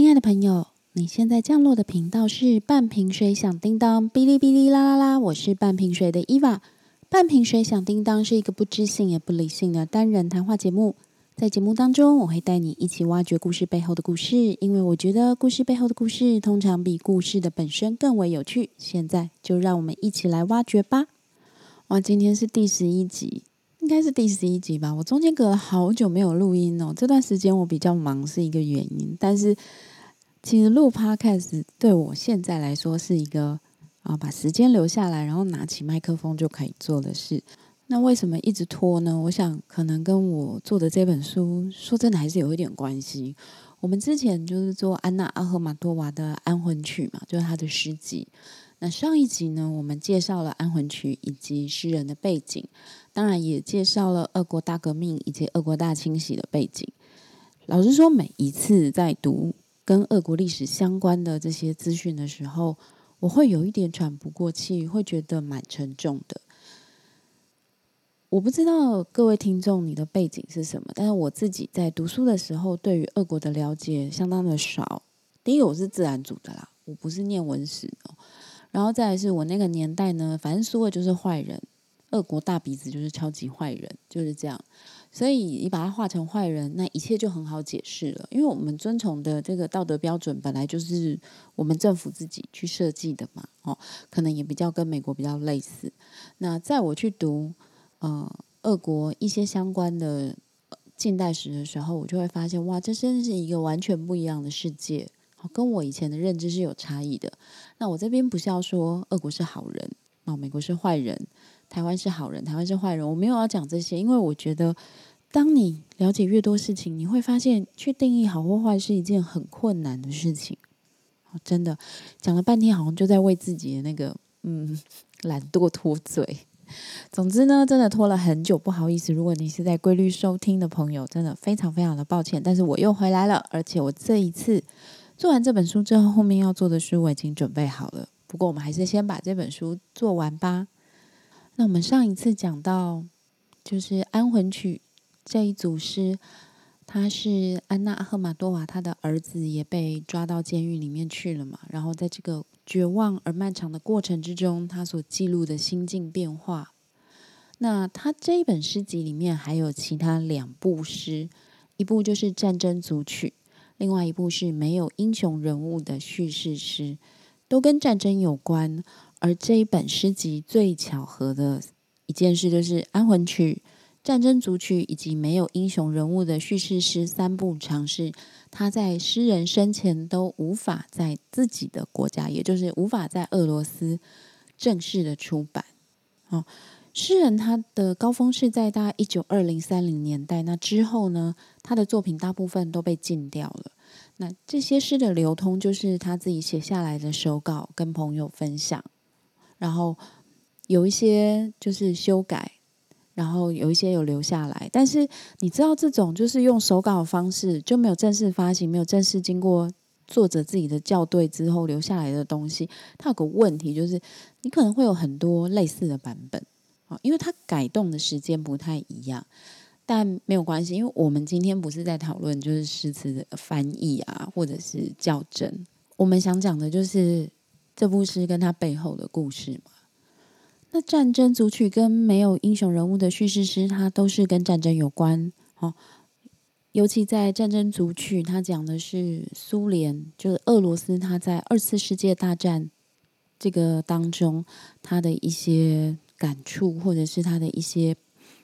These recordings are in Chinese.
亲爱的朋友，你现在降落的频道是半瓶水响叮当，哔哩哔哩啦啦啦！我是半瓶水的伊娃。半瓶水响叮当是一个不知性也不理性的单人谈话节目。在节目当中，我会带你一起挖掘故事背后的故事，因为我觉得故事背后的故事通常比故事的本身更为有趣。现在就让我们一起来挖掘吧！哇，今天是第十一集。应该是第十一集吧，我中间隔了好久没有录音哦。这段时间我比较忙是一个原因，但是其实录 Podcast 对我现在来说是一个啊，把时间留下来，然后拿起麦克风就可以做的事。那为什么一直拖呢？我想可能跟我做的这本书，说真的还是有一点关系。我们之前就是做安娜阿赫玛多娃的《安魂曲》嘛，就是她的诗集。那上一集呢，我们介绍了安魂曲以及诗人的背景，当然也介绍了俄国大革命以及俄国大清洗的背景。老实说，每一次在读跟俄国历史相关的这些资讯的时候，我会有一点喘不过气，会觉得蛮沉重的。我不知道各位听众你的背景是什么，但是我自己在读书的时候，对于俄国的了解相当的少。第一个，我是自然组的啦，我不是念文史哦。然后再来是我那个年代呢，反正苏俄就是坏人，俄国大鼻子就是超级坏人，就是这样。所以你把它画成坏人，那一切就很好解释了。因为我们遵从的这个道德标准本来就是我们政府自己去设计的嘛，哦，可能也比较跟美国比较类似。那在我去读呃俄国一些相关的近代史的时候，我就会发现，哇，这真是一个完全不一样的世界。跟我以前的认知是有差异的。那我这边不是要说俄国是好人哦，美国是坏人，台湾是好人，台湾是坏人。我没有要讲这些，因为我觉得，当你了解越多事情，你会发现去定义好或坏是一件很困难的事情。真的讲了半天，好像就在为自己的那个嗯懒惰脱罪。总之呢，真的拖了很久，不好意思。如果你是在规律收听的朋友，真的非常非常的抱歉。但是我又回来了，而且我这一次。做完这本书之后，后面要做的书我已经准备好了。不过我们还是先把这本书做完吧。那我们上一次讲到，就是《安魂曲》这一组诗，他是安娜赫玛多瓦，他的儿子也被抓到监狱里面去了嘛。然后在这个绝望而漫长的过程之中，他所记录的心境变化。那他这一本诗集里面还有其他两部诗，一部就是《战争组曲》。另外一部是没有英雄人物的叙事诗，都跟战争有关。而这一本诗集最巧合的一件事，就是《安魂曲》《战争组曲》以及没有英雄人物的叙事诗三部尝试，他在诗人生前都无法在自己的国家，也就是无法在俄罗斯正式的出版。哦。诗人他的高峰是在大概一九二零三零年代，那之后呢，他的作品大部分都被禁掉了。那这些诗的流通，就是他自己写下来的手稿，跟朋友分享，然后有一些就是修改，然后有一些有留下来。但是你知道，这种就是用手稿的方式，就没有正式发行，没有正式经过作者自己的校对之后留下来的东西，它有个问题，就是你可能会有很多类似的版本啊。因为它改动的时间不太一样，但没有关系，因为我们今天不是在讨论就是诗词的翻译啊，或者是校正。我们想讲的就是这部诗跟它背后的故事嘛。那战争组曲跟没有英雄人物的叙事诗，它都是跟战争有关。哦，尤其在战争组曲，它讲的是苏联，就是俄罗斯，它在二次世界大战这个当中，它的一些。感触，或者是他的一些，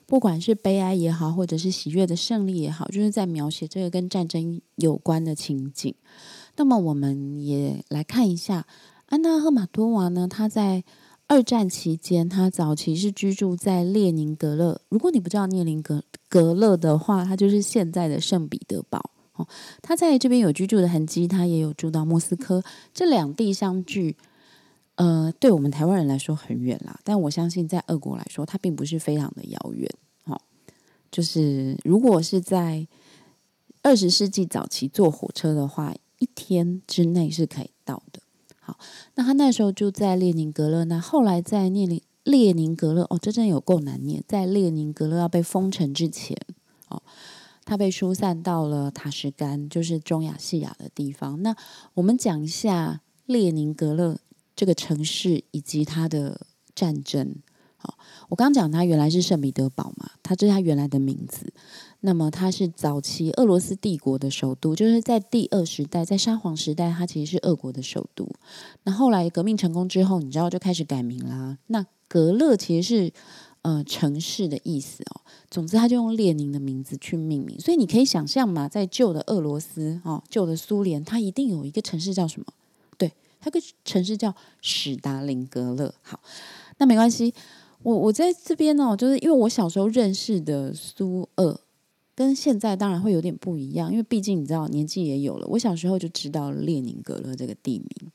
不管是悲哀也好，或者是喜悦的胜利也好，就是在描写这个跟战争有关的情景。那么，我们也来看一下安娜赫马多娃呢？她在二战期间，她早期是居住在列宁格勒。如果你不知道列宁格格勒的话，它就是现在的圣彼得堡。哦，他在这边有居住的痕迹，他也有住到莫斯科，这两地相距。呃，对我们台湾人来说很远啦，但我相信在俄国来说，它并不是非常的遥远。好，就是如果是在二十世纪早期坐火车的话，一天之内是可以到的。好，那他那时候就在列宁格勒，那后来在列宁列宁格勒，哦，这真有够难念，在列宁格勒要被封城之前，哦，他被疏散到了塔什干，就是中亚细亚的地方。那我们讲一下列宁格勒这个城市以及它的战争。好，我刚讲它原来是圣彼得堡嘛，它这是它原来的名字。那么它是早期俄罗斯帝国的首都，就是在第二时代，在沙皇时代，它其实是俄国的首都。那后来革命成功之后，你知道就开始改名啦。那格勒其实是呃城市的意思哦。总之，他就用列宁的名字去命名。所以你可以想象嘛，在旧的俄罗斯哦，旧的苏联，它一定有一个城市叫什么？对，它个城市叫史达林格勒。好，那没关系。我我在这边呢，就是因为我小时候认识的苏俄。跟现在当然会有点不一样，因为毕竟你知道年纪也有了。我小时候就知道列宁格勒这个地名，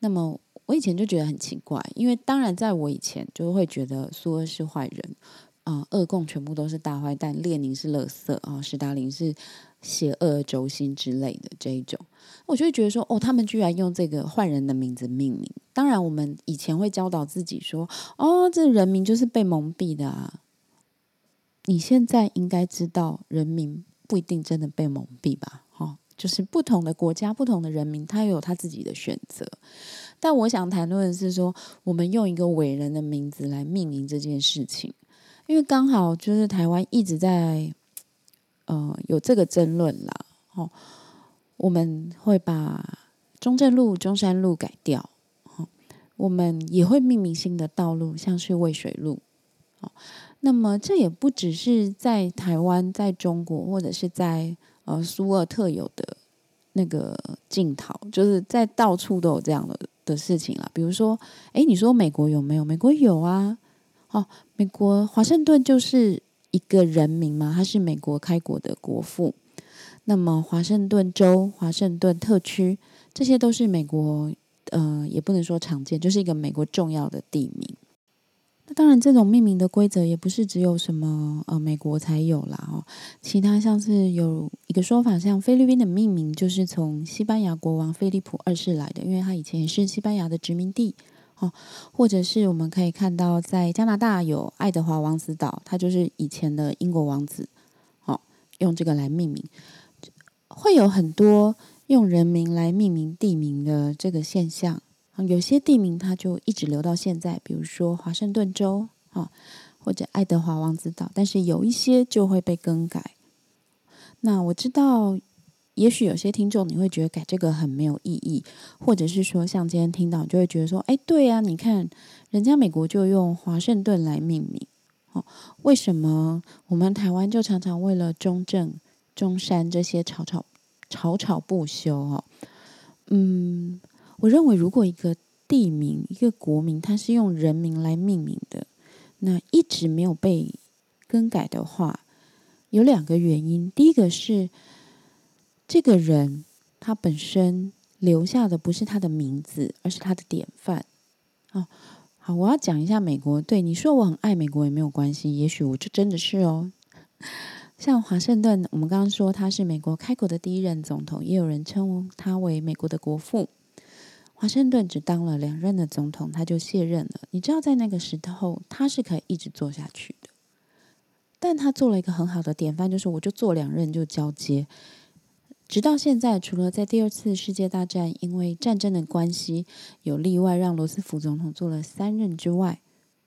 那么我以前就觉得很奇怪，因为当然在我以前就会觉得苏俄是坏人啊，俄共全部都是大坏蛋，列宁是垃圾啊，斯大林是邪恶轴心之类的这一种，我就会觉得说，哦，他们居然用这个坏人的名字命名。当然，我们以前会教导自己说，哦，这人民就是被蒙蔽的啊。你现在应该知道，人民不一定真的被蒙蔽吧？哈，就是不同的国家、不同的人民，他有他自己的选择。但我想谈论的是说，我们用一个伟人的名字来命名这件事情，因为刚好就是台湾一直在呃有这个争论啦。哦，我们会把中正路、中山路改掉，哦，我们也会命名新的道路，像是渭水路，哦。那么这也不只是在台湾，在中国或者是在呃苏俄特有的那个镜头，就是在到处都有这样的的事情啊。比如说，哎，你说美国有没有？美国有啊。哦，美国华盛顿就是一个人名嘛，他是美国开国的国父。那么华盛顿州、华盛顿特区，这些都是美国呃，也不能说常见，就是一个美国重要的地名。那当然，这种命名的规则也不是只有什么呃美国才有啦哦。其他像是有一个说法，像菲律宾的命名就是从西班牙国王菲利普二世来的，因为他以前也是西班牙的殖民地哦。或者是我们可以看到，在加拿大有爱德华王子岛，他就是以前的英国王子哦，用这个来命名，会有很多用人名来命名地名的这个现象。有些地名它就一直留到现在，比如说华盛顿州啊，或者爱德华王子岛，但是有一些就会被更改。那我知道，也许有些听众你会觉得改这个很没有意义，或者是说像今天听到，就会觉得说，哎，对呀，你看人家美国就用华盛顿来命名，哦，为什么我们台湾就常常为了中正、中山这些吵吵吵吵不休？哦，嗯。我认为，如果一个地名、一个国名，它是用人名来命名的，那一直没有被更改的话，有两个原因。第一个是，这个人他本身留下的不是他的名字，而是他的典范。哦，好，我要讲一下美国。对你说，我很爱美国也没有关系，也许我就真的是哦。像华盛顿，我们刚刚说他是美国开国的第一任总统，也有人称他为美国的国父。华盛顿只当了两任的总统，他就卸任了。你知道，在那个时候，他是可以一直做下去的。但他做了一个很好的典范，就是我就做两任就交接，直到现在。除了在第二次世界大战因为战争的关系有例外，让罗斯福总统做了三任之外，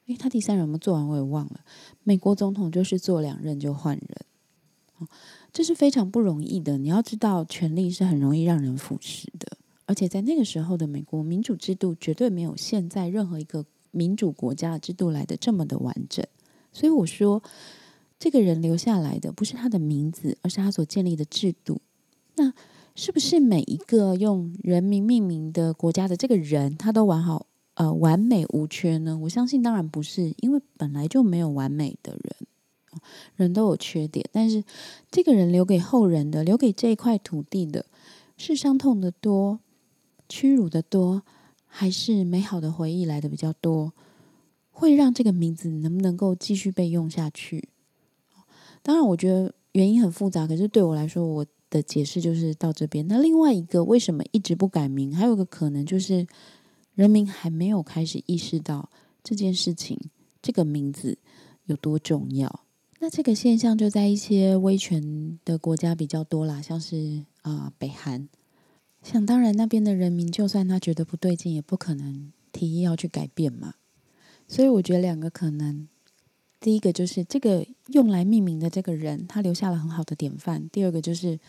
诶，他第三任有没有做完我也忘了。美国总统就是做两任就换人，这是非常不容易的。你要知道，权力是很容易让人腐蚀的。而且在那个时候的美国民主制度绝对没有现在任何一个民主国家的制度来的这么的完整，所以我说，这个人留下来的不是他的名字，而是他所建立的制度。那是不是每一个用人民命名的国家的这个人，他都完好呃完美无缺呢？我相信当然不是，因为本来就没有完美的人，人都有缺点。但是这个人留给后人的，留给这一块土地的，是伤痛的多。屈辱的多，还是美好的回忆来的比较多？会让这个名字能不能够继续被用下去？当然，我觉得原因很复杂。可是对我来说，我的解释就是到这边。那另外一个，为什么一直不改名？还有个可能就是，人民还没有开始意识到这件事情，这个名字有多重要。那这个现象就在一些威权的国家比较多啦，像是啊北韩。想当然，那边的人民就算他觉得不对劲，也不可能提议要去改变嘛。所以我觉得两个可能，第一个就是这个用来命名的这个人，他留下了很好的典范；第二个就是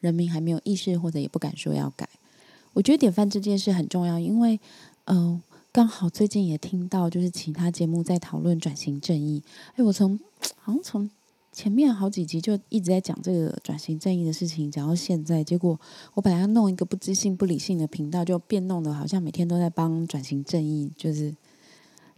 人民还没有意识，或者也不敢说要改。我觉得典范这件事很重要，因为嗯。刚好最近也听到，就是其他节目在讨论转型正义。哎，我从 好像从前面好几集就一直在讲这个转型正义的事情，讲到现在，结果我本来要弄一个不知性、不理性的频道，就变弄的好像每天都在帮转型正义，就是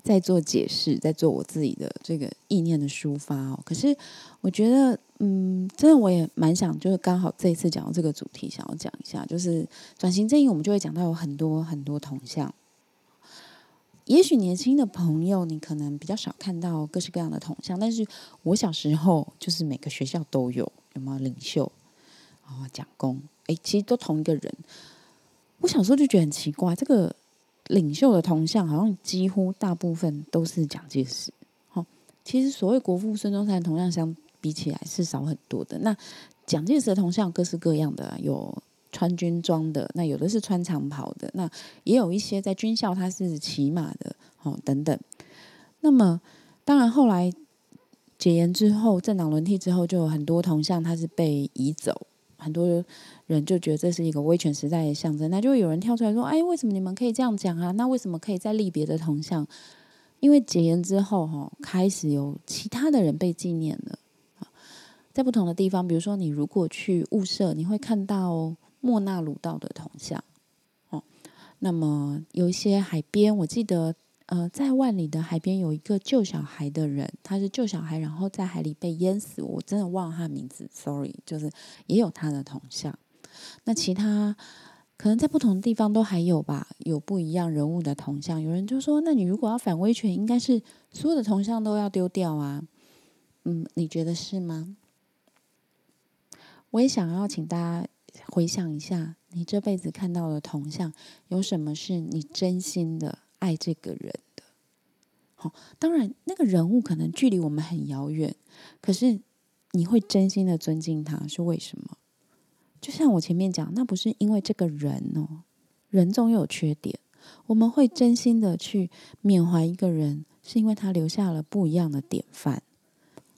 在做解释，在做我自己的这个意念的抒发哦。可是我觉得，嗯，真的我也蛮想，就是刚好这一次讲到这个主题，想要讲一下，就是转型正义，我们就会讲到有很多很多铜像。也许年轻的朋友，你可能比较少看到各式各样的铜像，但是我小时候就是每个学校都有，有没有领袖啊、讲公？哎，其实都同一个人。我小时候就觉得很奇怪，这个领袖的铜像好像几乎大部分都是蒋介石。好，其实所谓国父孙中山铜像相比起来是少很多的。那蒋介石的铜像各式各样的有。穿军装的，那有的是穿长袍的，那也有一些在军校他是骑马的，哦等等。那么当然后来解严之后，政党轮替之后，就有很多铜像它是被移走，很多人就觉得这是一个威权时代的象征，那就有人跳出来说：“哎，为什么你们可以这样讲啊？那为什么可以再立别的铜像？因为解严之后，哈，开始有其他的人被纪念了在不同的地方，比如说你如果去物社，你会看到。莫纳鲁道的铜像，哦，那么有一些海边，我记得，呃，在万里的海边有一个救小孩的人，他是救小孩，然后在海里被淹死，我真的忘了他名字，sorry，就是也有他的铜像。那其他可能在不同的地方都还有吧，有不一样人物的铜像。有人就说，那你如果要反威权，应该是所有的铜像都要丢掉啊？嗯，你觉得是吗？我也想要请大家。回想一下，你这辈子看到的铜像，有什么是你真心的爱这个人的？好，当然那个人物可能距离我们很遥远，可是你会真心的尊敬他，是为什么？就像我前面讲，那不是因为这个人哦，人总有缺点，我们会真心的去缅怀一个人，是因为他留下了不一样的典范。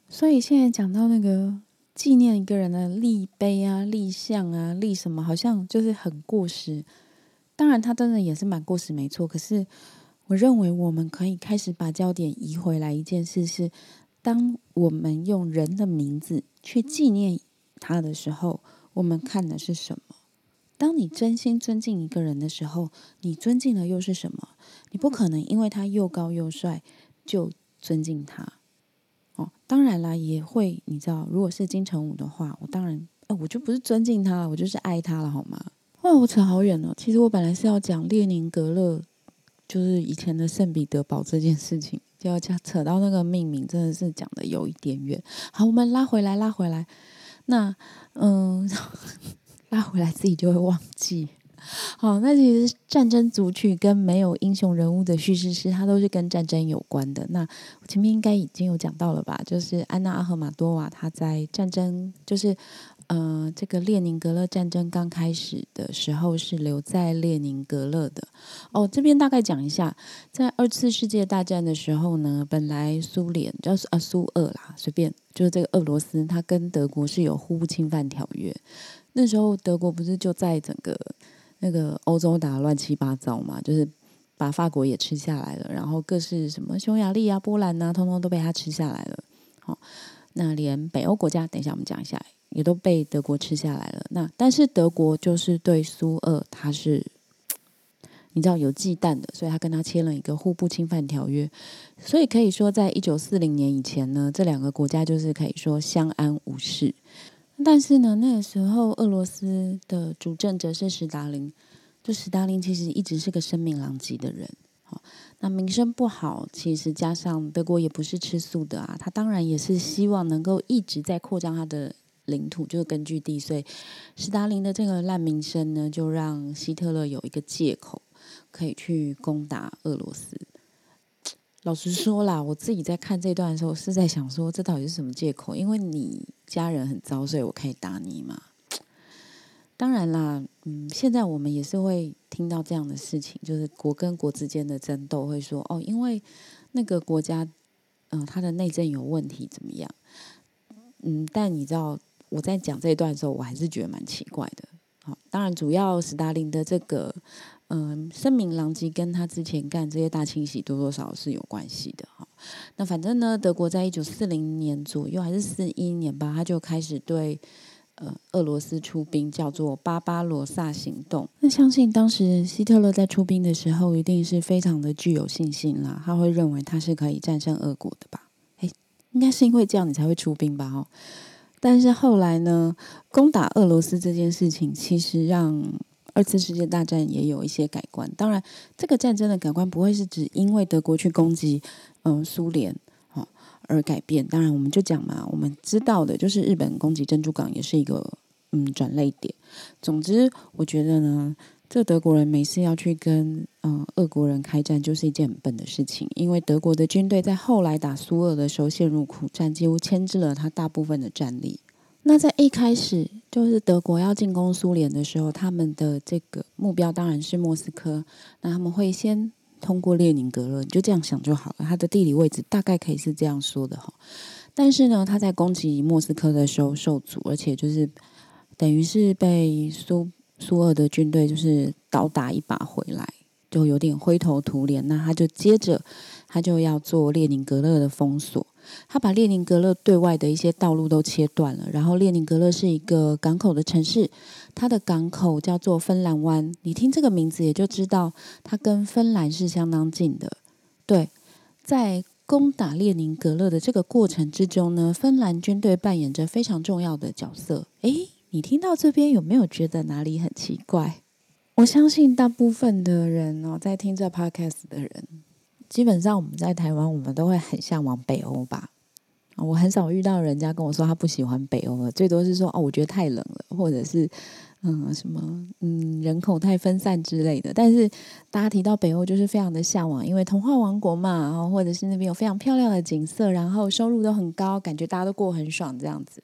所以现在讲到那个。纪念一个人的立碑啊、立像啊、立什么，好像就是很过时。当然，他真的也是蛮过时，没错。可是，我认为我们可以开始把焦点移回来。一件事是，当我们用人的名字去纪念他的时候，我们看的是什么？当你真心尊敬一个人的时候，你尊敬的又是什么？你不可能因为他又高又帅就尊敬他。哦当然啦，也会你知道，如果是金城武的话，我当然，哎，我就不是尊敬他了，我就是爱他了，好吗？哇，我扯好远了。其实我本来是要讲列宁格勒，就是以前的圣彼得堡这件事情，就要讲扯到那个命名，真的是讲的有一点远。好，我们拉回来，拉回来。那，嗯，拉回来自己就会忘记。好，那其实战争组曲跟没有英雄人物的叙事诗，它都是跟战争有关的。那前面应该已经有讲到了吧？就是安娜阿赫玛多瓦，她在战争，就是呃，这个列宁格勒战争刚开始的时候是留在列宁格勒的。哦，这边大概讲一下，在二次世界大战的时候呢，本来苏联就是啊苏俄啦，随便就是这个俄罗斯，它跟德国是有互不侵犯条约。那时候德国不是就在整个那个欧洲打乱七八糟嘛，就是把法国也吃下来了，然后各式什么匈牙利啊、波兰啊，通通都被他吃下来了。好，那连北欧国家，等一下我们讲一下，也都被德国吃下来了。那但是德国就是对苏俄，他是你知道有忌惮的，所以他跟他签了一个互不侵犯条约。所以可以说，在一九四零年以前呢，这两个国家就是可以说相安无事。但是呢，那个时候俄罗斯的主政者是史达林，就史达林其实一直是个声名狼藉的人，好，那名声不好，其实加上德国也不是吃素的啊，他当然也是希望能够一直在扩张他的领土，就是根据地，所以史达林的这个烂名声呢，就让希特勒有一个借口可以去攻打俄罗斯。老实说啦，我自己在看这段的时候是在想说，这到底是什么借口？因为你家人很糟，所以我可以打你嘛？当然啦，嗯，现在我们也是会听到这样的事情，就是国跟国之间的争斗，会说哦，因为那个国家，嗯，它的内政有问题，怎么样？嗯，但你知道我在讲这一段的时候，我还是觉得蛮奇怪的。好，当然主要斯大林的这个，嗯，声名狼藉，跟他之前干这些大清洗多多少少是有关系的。哈，那反正呢，德国在一九四零年左右还是四一年吧，他就开始对。呃，俄罗斯出兵叫做巴巴罗萨行动。那相信当时希特勒在出兵的时候，一定是非常的具有信心啦。他会认为他是可以战胜俄国的吧？诶，应该是因为这样你才会出兵吧？哦，但是后来呢，攻打俄罗斯这件事情，其实让二次世界大战也有一些改观。当然，这个战争的改观不会是指因为德国去攻击嗯苏联。而改变，当然我们就讲嘛，我们知道的就是日本攻击珍珠港也是一个嗯转泪点。总之，我觉得呢，这德国人每次要去跟嗯俄国人开战，就是一件很笨的事情，因为德国的军队在后来打苏俄的时候陷入苦战，几乎牵制了他大部分的战力。那在一开始就是德国要进攻苏联的时候，他们的这个目标当然是莫斯科，那他们会先。通过列宁格勒，你就这样想就好了。它的地理位置大概可以是这样说的哈。但是呢，他在攻击莫斯科的时候受阻，而且就是等于是被苏苏俄的军队就是倒打一把回来，就有点灰头土脸。那他就接着他就要做列宁格勒的封锁。他把列宁格勒对外的一些道路都切断了，然后列宁格勒是一个港口的城市，它的港口叫做芬兰湾。你听这个名字也就知道，它跟芬兰是相当近的。对，在攻打列宁格勒的这个过程之中呢，芬兰军队扮演着非常重要的角色。诶，你听到这边有没有觉得哪里很奇怪？我相信大部分的人哦，在听这 podcast 的人。基本上我们在台湾，我们都会很向往北欧吧。我很少遇到人家跟我说他不喜欢北欧了，最多是说哦，我觉得太冷了，或者是嗯什么嗯人口太分散之类的。但是大家提到北欧，就是非常的向往，因为童话王国嘛，然后或者是那边有非常漂亮的景色，然后收入都很高，感觉大家都过很爽这样子。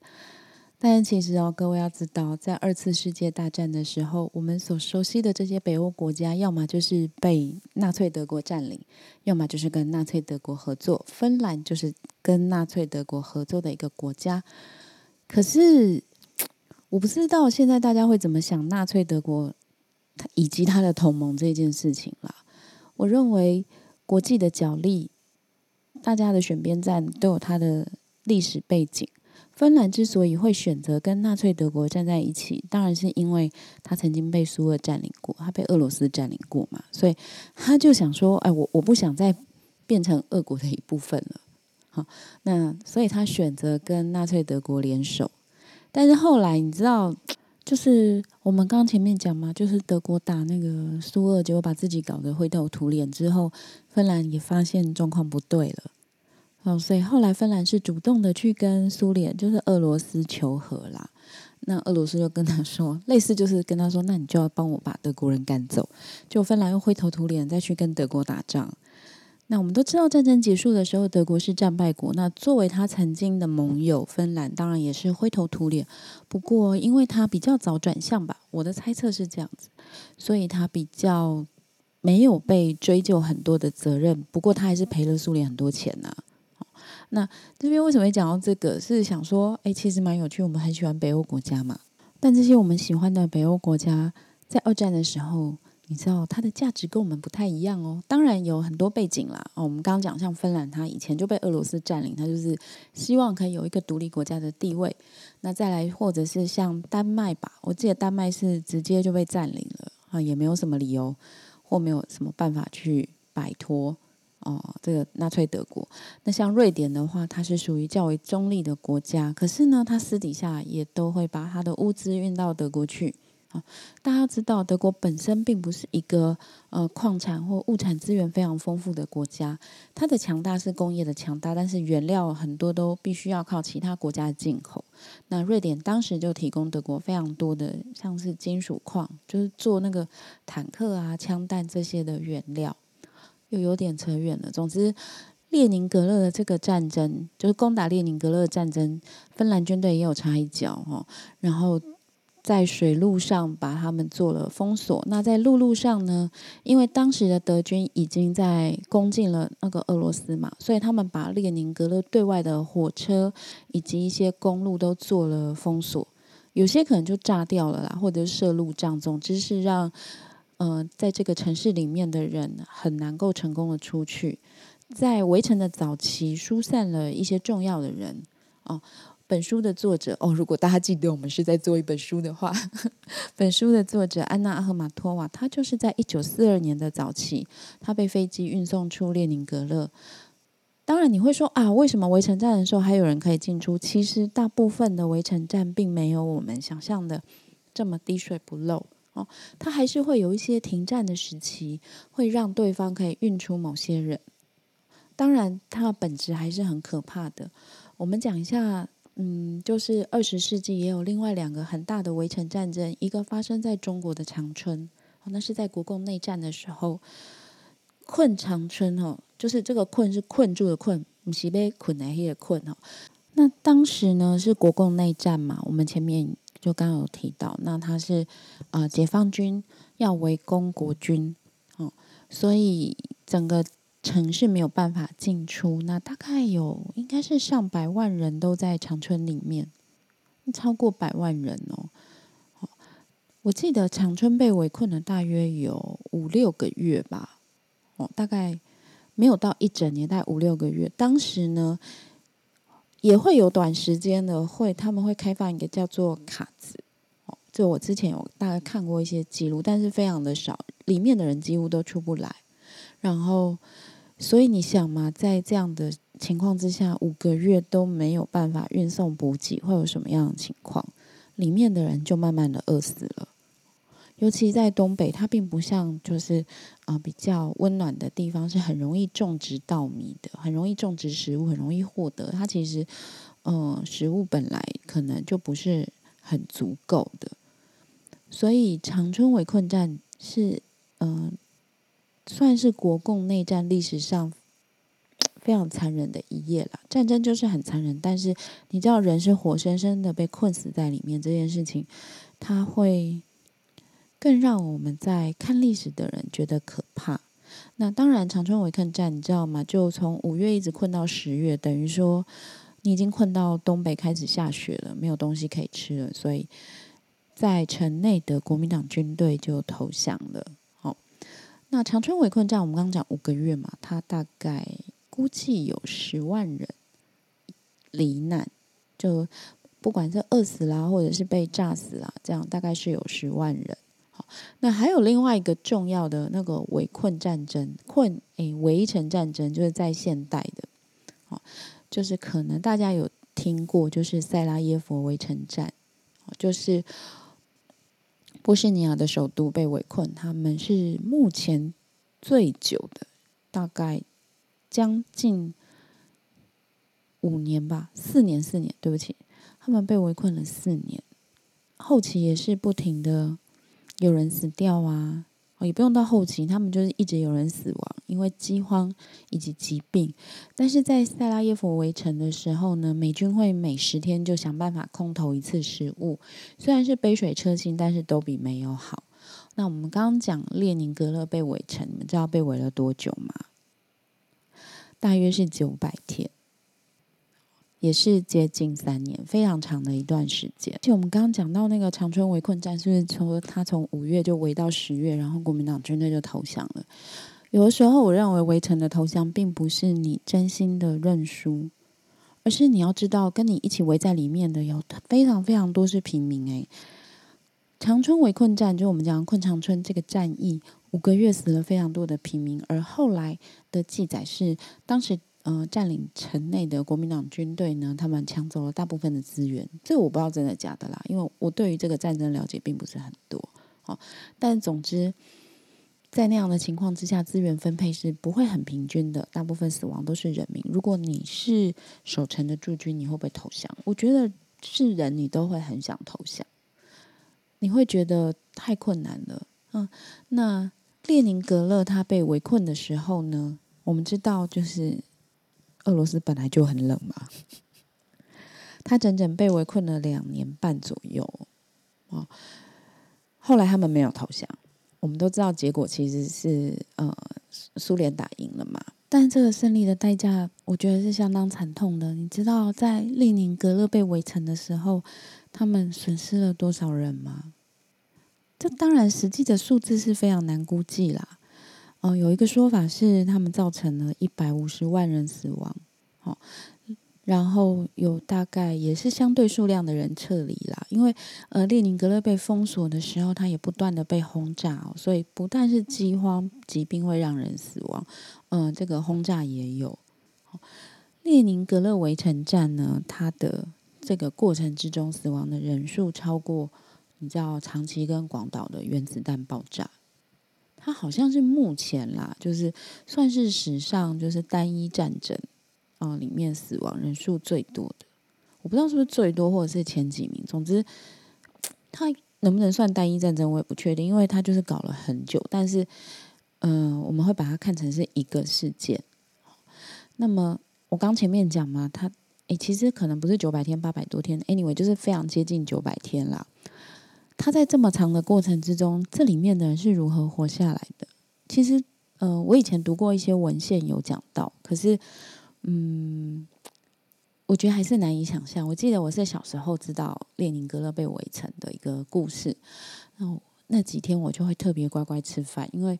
但其实哦，各位要知道，在二次世界大战的时候，我们所熟悉的这些北欧国家，要么就是被纳粹德国占领，要么就是跟纳粹德国合作。芬兰就是跟纳粹德国合作的一个国家。可是，我不知道现在大家会怎么想纳粹德国以及他的同盟这件事情啦。我认为国际的角力，大家的选边站都有它的历史背景。芬兰之所以会选择跟纳粹德国站在一起，当然是因为他曾经被苏俄占领过，他被俄罗斯占领过嘛，所以他就想说：“哎，我我不想再变成俄国的一部分了。”好，那所以他选择跟纳粹德国联手。但是后来你知道，就是我们刚刚前面讲嘛，就是德国打那个苏俄，结果把自己搞得灰头土脸之后，芬兰也发现状况不对了。哦，所以后来芬兰是主动的去跟苏联，就是俄罗斯求和啦。那俄罗斯就跟他说，类似就是跟他说，那你就要帮我把德国人赶走。就芬兰又灰头土脸再去跟德国打仗。那我们都知道，战争结束的时候，德国是战败国。那作为他曾经的盟友，芬兰当然也是灰头土脸。不过，因为他比较早转向吧，我的猜测是这样子，所以他比较没有被追究很多的责任。不过，他还是赔了苏联很多钱呐。那这边为什么会讲到这个？是想说，哎，其实蛮有趣。我们很喜欢北欧国家嘛，但这些我们喜欢的北欧国家，在二战的时候，你知道它的价值跟我们不太一样哦。当然有很多背景啦。哦，我们刚刚讲，像芬兰，它以前就被俄罗斯占领，它就是希望可以有一个独立国家的地位。那再来，或者是像丹麦吧，我记得丹麦是直接就被占领了啊，也没有什么理由或没有什么办法去摆脱。哦，这个纳粹德国，那像瑞典的话，它是属于较为中立的国家，可是呢，它私底下也都会把它的物资运到德国去。啊，大家要知道，德国本身并不是一个呃矿产或物产资源非常丰富的国家，它的强大是工业的强大，但是原料很多都必须要靠其他国家进口。那瑞典当时就提供德国非常多的，像是金属矿，就是做那个坦克啊、枪弹这些的原料。又有点扯远了。总之，列宁格勒的这个战争，就是攻打列宁格勒战争，芬兰军队也有插一脚哈。然后在水路上把他们做了封锁。那在陆路上呢？因为当时的德军已经在攻进了那个俄罗斯嘛，所以他们把列宁格勒对外的火车以及一些公路都做了封锁。有些可能就炸掉了啦，或者是设路障，总之是让。嗯，在这个城市里面的人很难够成功的出去。在围城的早期，疏散了一些重要的人。哦，本书的作者哦，如果大家记得我们是在做一本书的话，本书的作者安娜阿赫马托瓦，他就是在一九四二年的早期，他被飞机运送出列宁格勒。当然，你会说啊，为什么围城战的时候还有人可以进出？其实，大部分的围城战并没有我们想象的这么滴水不漏。哦，他还是会有一些停战的时期，会让对方可以运出某些人。当然，它本质还是很可怕的。我们讲一下，嗯，就是二十世纪也有另外两个很大的围城战争，一个发生在中国的长春，那是在国共内战的时候，困长春哦，就是这个困是困住的困，不是被困来的困哦。那当时呢是国共内战嘛，我们前面。就刚刚有提到，那他是啊，解放军要围攻国军，哦，所以整个城市没有办法进出。那大概有应该是上百万人都在长春里面，超过百万人哦。我记得长春被围困了大约有五六个月吧，哦，大概没有到一整年，大概五六个月。当时呢。也会有短时间的会，他们会开放一个叫做卡子，哦，这我之前有大概看过一些记录，但是非常的少，里面的人几乎都出不来。然后，所以你想嘛，在这样的情况之下，五个月都没有办法运送补给，会有什么样的情况？里面的人就慢慢的饿死了。尤其在东北，它并不像就是啊比较温暖的地方，是很容易种植稻米的，很容易种植食物，很容易获得。它其实，嗯，食物本来可能就不是很足够的，所以长春围困战是嗯，算是国共内战历史上非常残忍的一页了。战争就是很残忍，但是你知道人是活生生的被困死在里面这件事情，它会。更让我们在看历史的人觉得可怕。那当然，长春围困战，你知道吗？就从五月一直困到十月，等于说你已经困到东北开始下雪了，没有东西可以吃了。所以在城内的国民党军队就投降了。好，那长春围困战，我们刚刚讲五个月嘛，他大概估计有十万人罹难，就不管是饿死啦，或者是被炸死啦，这样大概是有十万人。那还有另外一个重要的那个围困战争，困诶围城战争，就是在现代的，哦，就是可能大家有听过，就是塞拉耶夫围城战，就是波士尼亚的首都被围困，他们是目前最久的，大概将近五年吧，四年四年，对不起，他们被围困了四年，后期也是不停的。有人死掉啊，也不用到后期，他们就是一直有人死亡，因为饥荒以及疾病。但是在塞拉耶夫围城的时候呢，美军会每十天就想办法空投一次食物，虽然是杯水车薪，但是都比没有好。那我们刚刚讲列宁格勒被围城，你们知道被围了多久吗？大约是九百天。也是接近三年，非常长的一段时间。就我们刚刚讲到那个长春围困战，是不是从他从五月就围到十月，然后国民党军队就投降了？有的时候，我认为围城的投降并不是你真心的认输，而是你要知道，跟你一起围在里面的有非常非常多是平民。诶，长春围困战，就我们讲困长春这个战役，五个月死了非常多的平民，而后来的记载是当时。呃，占领城内的国民党军队呢，他们抢走了大部分的资源。这我不知道真的假的啦，因为我对于这个战争了解并不是很多。哦，但总之，在那样的情况之下，资源分配是不会很平均的，大部分死亡都是人民。如果你是守城的驻军，你会不会投降？我觉得是人，你都会很想投降。你会觉得太困难了。嗯，那。列宁格勒他被围困的时候呢，我们知道就是俄罗斯本来就很冷嘛，他整整被围困了两年半左右哦。后来他们没有投降，我们都知道结果其实是呃苏联打赢了嘛。但这个胜利的代价，我觉得是相当惨痛的。你知道在列宁格勒被围城的时候，他们损失了多少人吗？这当然，实际的数字是非常难估计啦。哦，有一个说法是，他们造成了一百五十万人死亡，好，然后有大概也是相对数量的人撤离啦。因为呃，列宁格勒被封锁的时候，它也不断的被轰炸哦，所以不但是饥荒、疾病会让人死亡，嗯，这个轰炸也有。列宁格勒围城战呢，它的这个过程之中，死亡的人数超过。你知道长崎跟广岛的原子弹爆炸，它好像是目前啦，就是算是史上就是单一战争啊里面死亡人数最多的。我不知道是不是最多，或者是前几名。总之，它能不能算单一战争，我也不确定，因为它就是搞了很久。但是，嗯，我们会把它看成是一个事件。那么我刚前面讲嘛，它诶，其实可能不是九百天，八百多天，anyway，就是非常接近九百天啦。他在这么长的过程之中，这里面的人是如何活下来的？其实，呃，我以前读过一些文献有讲到，可是，嗯，我觉得还是难以想象。我记得我是小时候知道列宁格勒被围城的一个故事，那那几天我就会特别乖乖吃饭，因为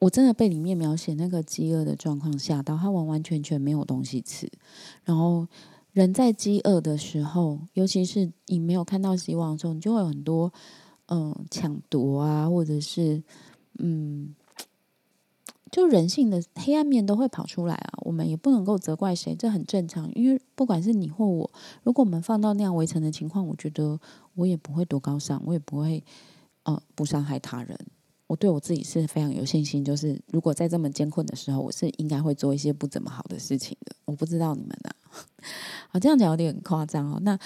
我真的被里面描写那个饥饿的状况吓到，他完完全全没有东西吃，然后。人在饥饿的时候，尤其是你没有看到希望的时候，你就会有很多嗯抢夺啊，或者是嗯，就人性的黑暗面都会跑出来啊。我们也不能够责怪谁，这很正常。因为不管是你或我，如果我们放到那样围城的情况，我觉得我也不会多高尚，我也不会呃不伤害他人。我对我自己是非常有信心，就是如果在这么艰困的时候，我是应该会做一些不怎么好的事情的。我不知道你们呢。好，这样讲有点夸张哦。那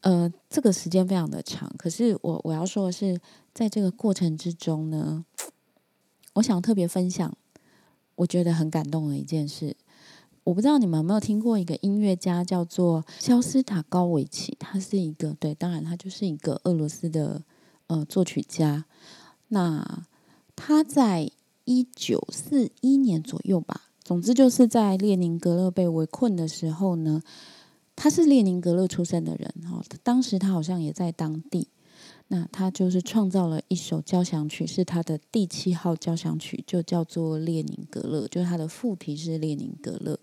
呃，这个时间非常的长，可是我我要说的是，在这个过程之中呢，我想特别分享，我觉得很感动的一件事。我不知道你们有没有听过一个音乐家叫做肖斯塔高维奇，他是一个对，当然他就是一个俄罗斯的呃作曲家。那他在一九四一年左右吧。总之就是在列宁格勒被围困的时候呢，他是列宁格勒出生的人哈，当时他好像也在当地，那他就是创造了一首交响曲，是他的第七号交响曲，就叫做列宁格勒，就是他的副题是列宁格勒。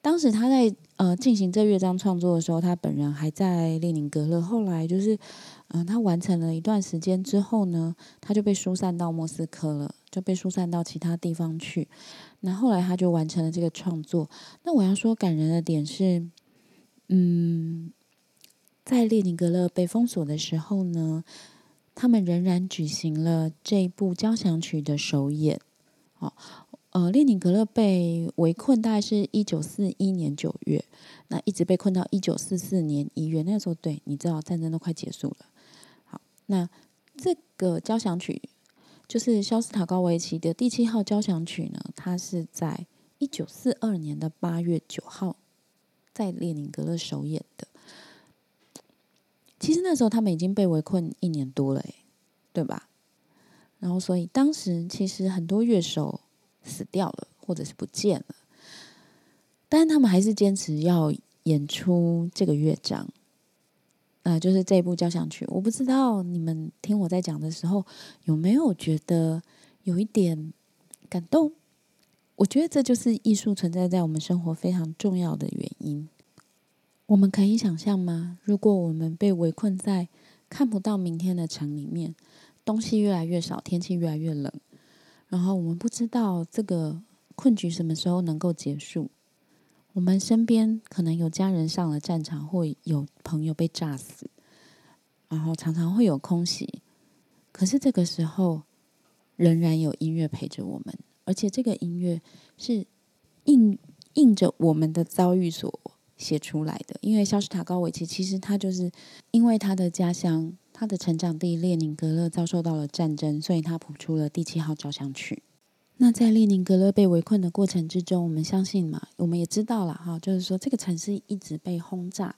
当时他在呃进行这乐章创作的时候，他本人还在列宁格勒，后来就是嗯他完成了一段时间之后呢，他就被疏散到莫斯科了。就被疏散到其他地方去，那后来他就完成了这个创作。那我要说感人的点是，嗯，在列宁格勒被封锁的时候呢，他们仍然举行了这部交响曲的首演。哦，呃，列宁格勒被围困大概是一九四一年九月，那一直被困到一九四四年一月。那时候，对，你知道战争都快结束了。那这个交响曲。就是肖斯塔高维奇的第七号交响曲呢，它是在一九四二年的八月九号在列宁格勒首演的。其实那时候他们已经被围困一年多了，诶，对吧？然后所以当时其实很多乐手死掉了，或者是不见了，但他们还是坚持要演出这个乐章。呃，就是这部交响曲，我不知道你们听我在讲的时候有没有觉得有一点感动？我觉得这就是艺术存在在我们生活非常重要的原因。我们可以想象吗？如果我们被围困在看不到明天的城里面，东西越来越少，天气越来越冷，然后我们不知道这个困局什么时候能够结束。我们身边可能有家人上了战场，或有朋友被炸死，然后常常会有空袭。可是这个时候，仍然有音乐陪着我们，而且这个音乐是应应着我们的遭遇所写出来的。因为肖斯塔高维奇其实他就是因为他的家乡、他的成长地列宁格勒遭受到了战争，所以他谱出了第七号交响曲。那在列宁格勒被围困的过程之中，我们相信嘛，我们也知道了哈，就是说这个城市一直被轰炸、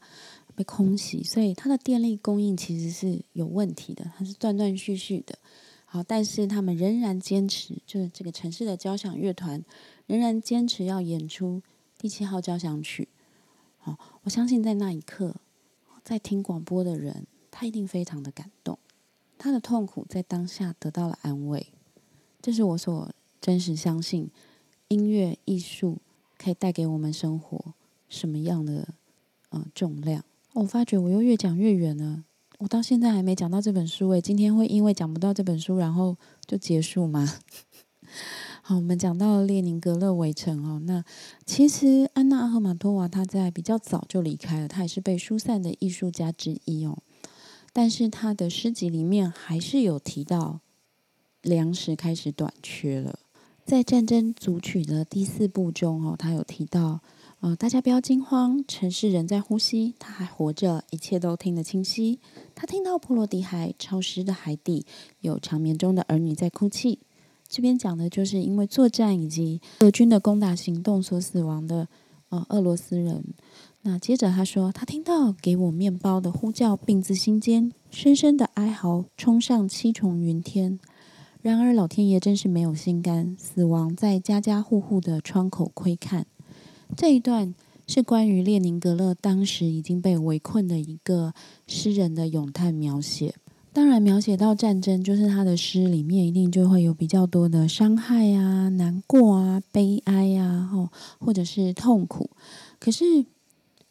被空袭，所以它的电力供应其实是有问题的，它是断断续续的。好，但是他们仍然坚持，就是这个城市的交响乐团仍然坚持要演出第七号交响曲。好，我相信在那一刻，在听广播的人，他一定非常的感动，他的痛苦在当下得到了安慰。这是我所。真实相信音乐艺术可以带给我们生活什么样的呃重量？我发觉我又越讲越远了，我到现在还没讲到这本书诶，今天会因为讲不到这本书，然后就结束吗？好，我们讲到了列宁格勒围城哦。那其实安娜阿赫玛托娃她在比较早就离开了，她也是被疏散的艺术家之一哦。但是她的诗集里面还是有提到粮食开始短缺了。在战争组曲的第四部中，哦，他有提到，呃，大家不要惊慌，城市人在呼吸，他还活着，一切都听得清晰。他听到波罗的海潮湿的海底有长眠中的儿女在哭泣。这边讲的就是因为作战以及俄军的攻打行动所死亡的呃俄罗斯人。那接着他说，他听到给我面包的呼叫，病自心间，深深的哀嚎冲上七重云天。然而，老天爷真是没有心肝，死亡在家家户户的窗口窥看。这一段是关于列宁格勒当时已经被围困的一个诗人的咏叹描写。当然，描写到战争，就是他的诗里面一定就会有比较多的伤害啊、难过啊、悲哀呀，吼，或者是痛苦。可是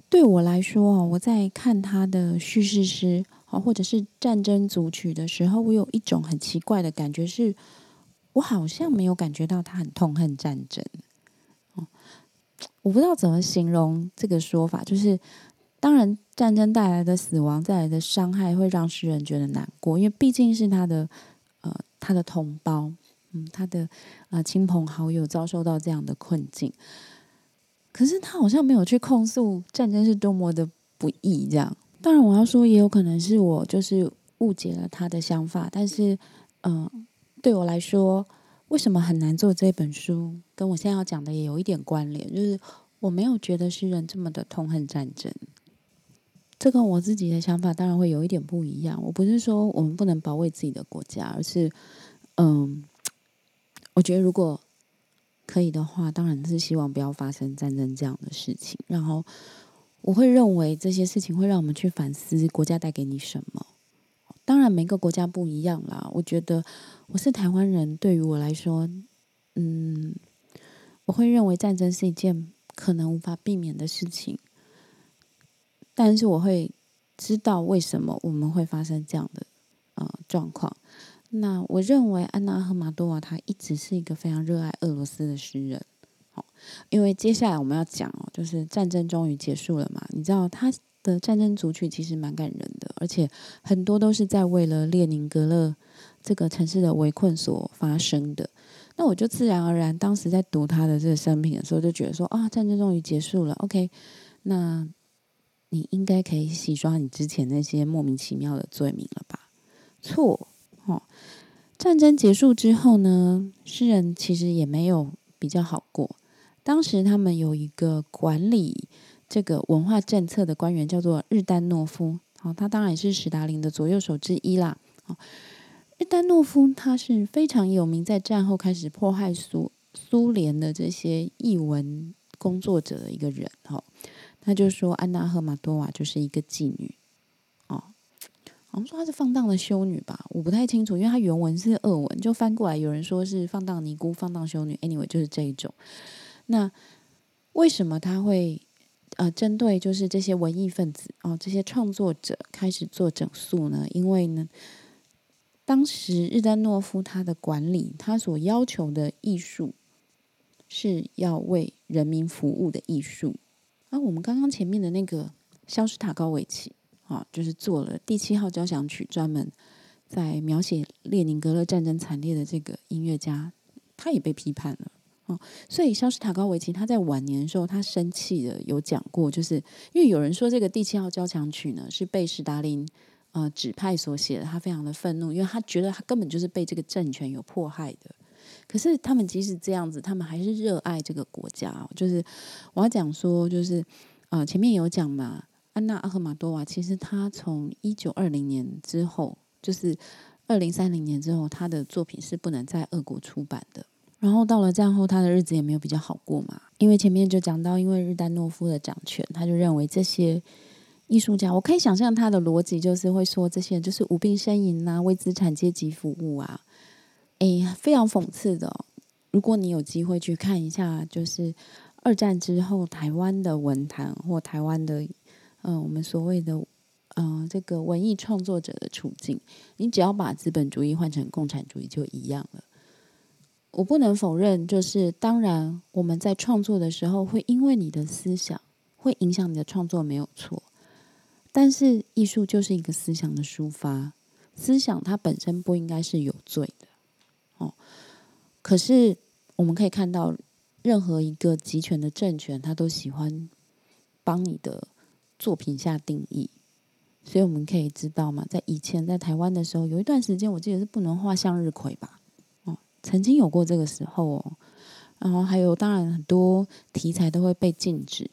对我来说，我在看他的叙事诗。或者是战争组曲的时候，我有一种很奇怪的感觉，是我好像没有感觉到他很痛恨战争。哦，我不知道怎么形容这个说法。就是当然，战争带来的死亡、带来的伤害，会让诗人觉得难过，因为毕竟是他的呃他的同胞，嗯，他的呃亲朋好友遭受到这样的困境。可是他好像没有去控诉战争是多么的不易，这样。当然，我要说，也有可能是我就是误解了他的想法。但是，嗯，对我来说，为什么很难做这本书，跟我现在要讲的也有一点关联。就是我没有觉得诗人这么的痛恨战争，这跟我自己的想法当然会有一点不一样。我不是说我们不能保卫自己的国家，而是，嗯，我觉得如果可以的话，当然是希望不要发生战争这样的事情。然后。我会认为这些事情会让我们去反思国家带给你什么。当然，每个国家不一样啦。我觉得我是台湾人，对于我来说，嗯，我会认为战争是一件可能无法避免的事情。但是我会知道为什么我们会发生这样的呃状况。那我认为安娜赫马多瓦他一直是一个非常热爱俄罗斯的诗人。因为接下来我们要讲哦，就是战争终于结束了嘛。你知道他的战争组曲其实蛮感人的，而且很多都是在为了列宁格勒这个城市的围困所发生的。那我就自然而然，当时在读他的这个生平的时候，就觉得说啊，战争终于结束了。OK，那你应该可以洗刷你之前那些莫名其妙的罪名了吧？错哦，战争结束之后呢，诗人其实也没有比较好过。当时他们有一个管理这个文化政策的官员，叫做日丹诺夫。好，他当然也是史达林的左右手之一啦。好，日丹诺夫他是非常有名，在战后开始迫害苏苏联的这些译文工作者的一个人。哈，他就说安娜赫马多瓦就是一个妓女。哦，我们说她是放荡的修女吧？我不太清楚，因为她原文是俄文，就翻过来有人说是放荡尼姑、放荡修女。Anyway，就是这一种。那为什么他会呃针对就是这些文艺分子哦这些创作者开始做整肃呢？因为呢，当时日丹诺夫他的管理他所要求的艺术是要为人民服务的艺术。而我们刚刚前面的那个肖斯塔高维奇啊，就是做了第七号交响曲，专门在描写列宁格勒战争惨烈的这个音乐家，他也被批判了。哦，所以肖斯塔高维奇他在晚年的时候，他生气的有讲过，就是因为有人说这个第七号交响曲呢是被斯大林呃指派所写的，他非常的愤怒，因为他觉得他根本就是被这个政权有迫害的。可是他们即使这样子，他们还是热爱这个国家。就是我要讲说，就是呃前面有讲嘛，安娜阿赫玛多瓦其实他从一九二零年之后，就是二零三零年之后，他的作品是不能在俄国出版的。然后到了战后，他的日子也没有比较好过嘛。因为前面就讲到，因为日丹诺夫的掌权，他就认为这些艺术家，我可以想象他的逻辑就是会说，这些人就是无病呻吟啊，为资产阶级服务啊。哎，非常讽刺的。如果你有机会去看一下，就是二战之后台湾的文坛或台湾的，嗯，我们所谓的，嗯，这个文艺创作者的处境，你只要把资本主义换成共产主义就一样了。我不能否认，就是当然我们在创作的时候，会因为你的思想会影响你的创作，没有错。但是艺术就是一个思想的抒发，思想它本身不应该是有罪的。哦，可是我们可以看到，任何一个集权的政权，他都喜欢帮你的作品下定义。所以我们可以知道嘛，在以前在台湾的时候，有一段时间，我记得是不能画向日葵吧。曾经有过这个时候哦，然后还有当然很多题材都会被禁止。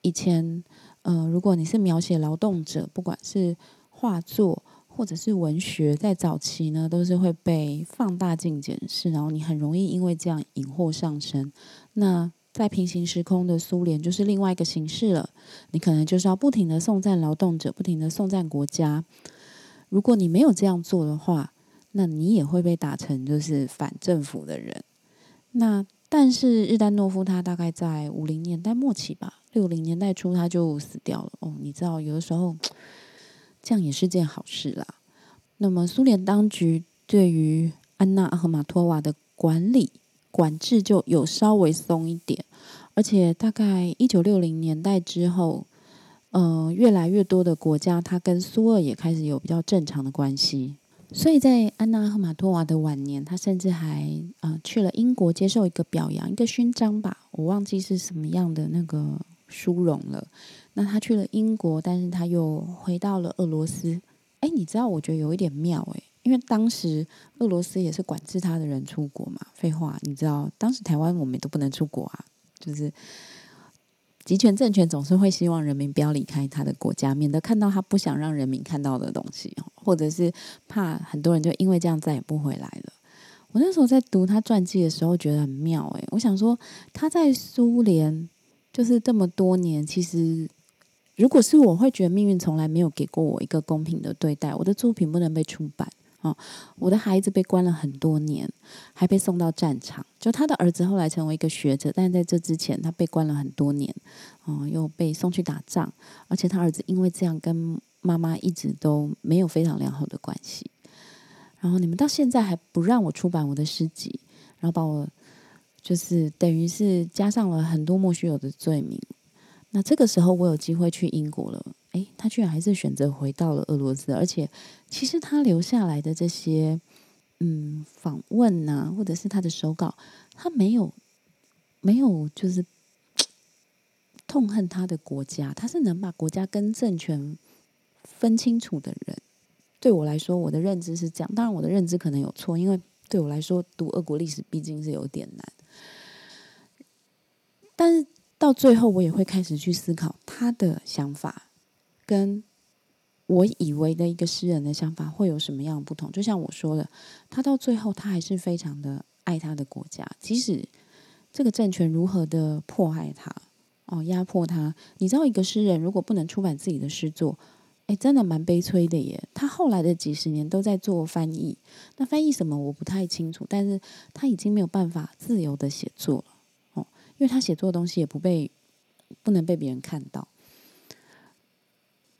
以前，呃，如果你是描写劳动者，不管是画作或者是文学，在早期呢都是会被放大镜检视，然后你很容易因为这样引祸上身。那在平行时空的苏联就是另外一个形式了，你可能就是要不停的颂赞劳动者，不停的颂赞国家。如果你没有这样做的话，那你也会被打成就是反政府的人。那但是日丹诺夫他大概在五零年代末期吧，六零年代初他就死掉了。哦，你知道有的时候这样也是件好事啦。那么苏联当局对于安娜阿赫玛托娃的管理管制就有稍微松一点，而且大概一九六零年代之后，呃，越来越多的国家它跟苏俄也开始有比较正常的关系。所以在安娜赫马托娃的晚年，他甚至还呃去了英国接受一个表扬，一个勋章吧，我忘记是什么样的那个殊荣了。那他去了英国，但是他又回到了俄罗斯。哎，你知道，我觉得有一点妙哎，因为当时俄罗斯也是管制他的人出国嘛。废话，你知道，当时台湾我们都不能出国啊，就是。集权政权总是会希望人民不要离开他的国家，免得看到他不想让人民看到的东西，或者是怕很多人就因为这样再也不回来了。我那时候在读他传记的时候，觉得很妙诶，我想说他在苏联就是这么多年，其实如果是我会觉得命运从来没有给过我一个公平的对待，我的作品不能被出版。哦，我的孩子被关了很多年，还被送到战场。就他的儿子后来成为一个学者，但在这之前，他被关了很多年，哦，又被送去打仗。而且他儿子因为这样，跟妈妈一直都没有非常良好的关系。然后你们到现在还不让我出版我的诗集，然后把我就是等于是加上了很多莫须有的罪名。那这个时候，我有机会去英国了。诶，他居然还是选择回到了俄罗斯，而且其实他留下来的这些嗯访问呐，或者是他的手稿，他没有没有就是 痛恨他的国家，他是能把国家跟政权分清楚的人。对我来说，我的认知是这样，当然我的认知可能有错，因为对我来说读俄国历史毕竟是有点难。但是到最后，我也会开始去思考他的想法。跟我以为的一个诗人的想法会有什么样不同？就像我说的，他到最后他还是非常的爱他的国家，即使这个政权如何的迫害他，哦，压迫他。你知道，一个诗人如果不能出版自己的诗作，哎，真的蛮悲催的耶。他后来的几十年都在做翻译，那翻译什么我不太清楚，但是他已经没有办法自由的写作了，哦，因为他写作的东西也不被不能被别人看到。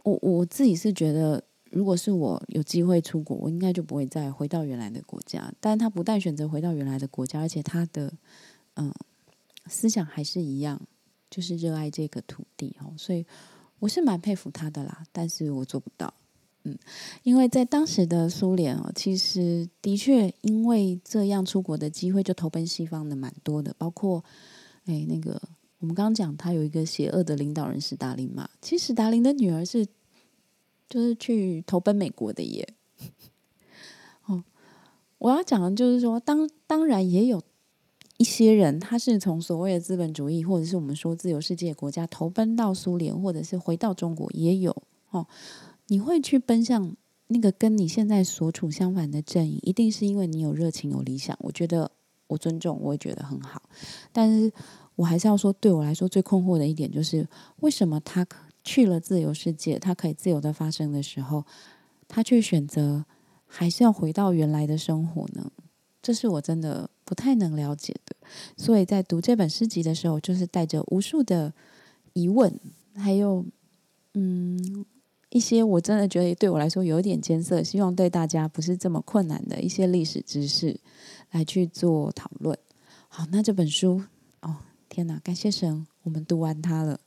我我自己是觉得，如果是我有机会出国，我应该就不会再回到原来的国家。但他不但选择回到原来的国家，而且他的嗯思想还是一样，就是热爱这个土地哦。所以我是蛮佩服他的啦，但是我做不到。嗯，因为在当时的苏联哦，其实的确因为这样出国的机会就投奔西方的蛮多的，包括哎那个我们刚刚讲他有一个邪恶的领导人史达林嘛，其实史达林的女儿是就是去投奔美国的耶。哦，我要讲的就是说，当当然也有一些人，他是从所谓的资本主义或者是我们说自由世界国家投奔到苏联，或者是回到中国，也有哦。你会去奔向那个跟你现在所处相反的阵营，一定是因为你有热情、有理想。我觉得我尊重，我也觉得很好。但是我还是要说，对我来说最困惑的一点就是，为什么他去了自由世界，他可以自由的发生的时候，他却选择还是要回到原来的生活呢？这是我真的不太能了解的。所以在读这本诗集的时候，就是带着无数的疑问，还有嗯。一些我真的觉得对我来说有点艰涩，希望对大家不是这么困难的一些历史知识来去做讨论。好，那这本书，天哪，感谢神，我们读完它了。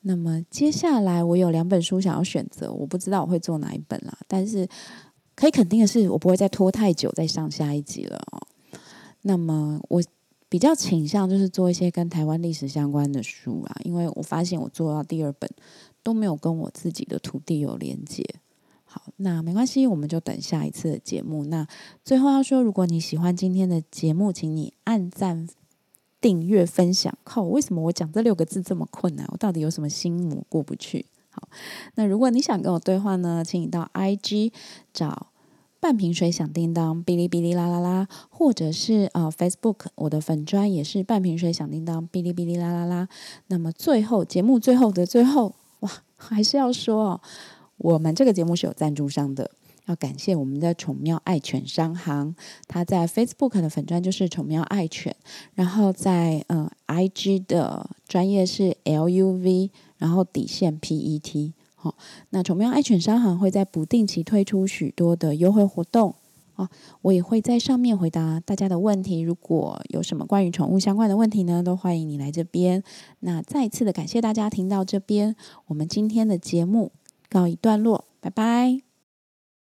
那么接下来我有两本书想要选择，我不知道我会做哪一本啦。但是可以肯定的是，我不会再拖太久再上下一集了哦。那么我比较倾向就是做一些跟台湾历史相关的书啊，因为我发现我做到第二本。都没有跟我自己的土地有连接。好，那没关系，我们就等下一次的节目。那最后要说，如果你喜欢今天的节目，请你按赞、订阅、分享。靠，为什么我讲这六个字这么困难？我到底有什么心魔过不去？好，那如果你想跟我对话呢，请你到 IG 找半瓶水响叮当，哔哩哔哩啦啦啦，或者是呃 Facebook 我的粉砖也是半瓶水响叮当，哔哩哔哩啦啦啦。那么最后节目最后的最后。哇，还是要说哦，我们这个节目是有赞助商的，要感谢我们的宠喵爱犬商行，它在 Facebook 的粉砖就是宠喵爱犬，然后在呃 IG 的专业是 LUV，然后底线 PET，好，那宠喵爱犬商行会在不定期推出许多的优惠活动。哦，我也会在上面回答大家的问题。如果有什么关于宠物相关的问题呢，都欢迎你来这边。那再次的感谢大家听到这边，我们今天的节目告一段落，拜拜。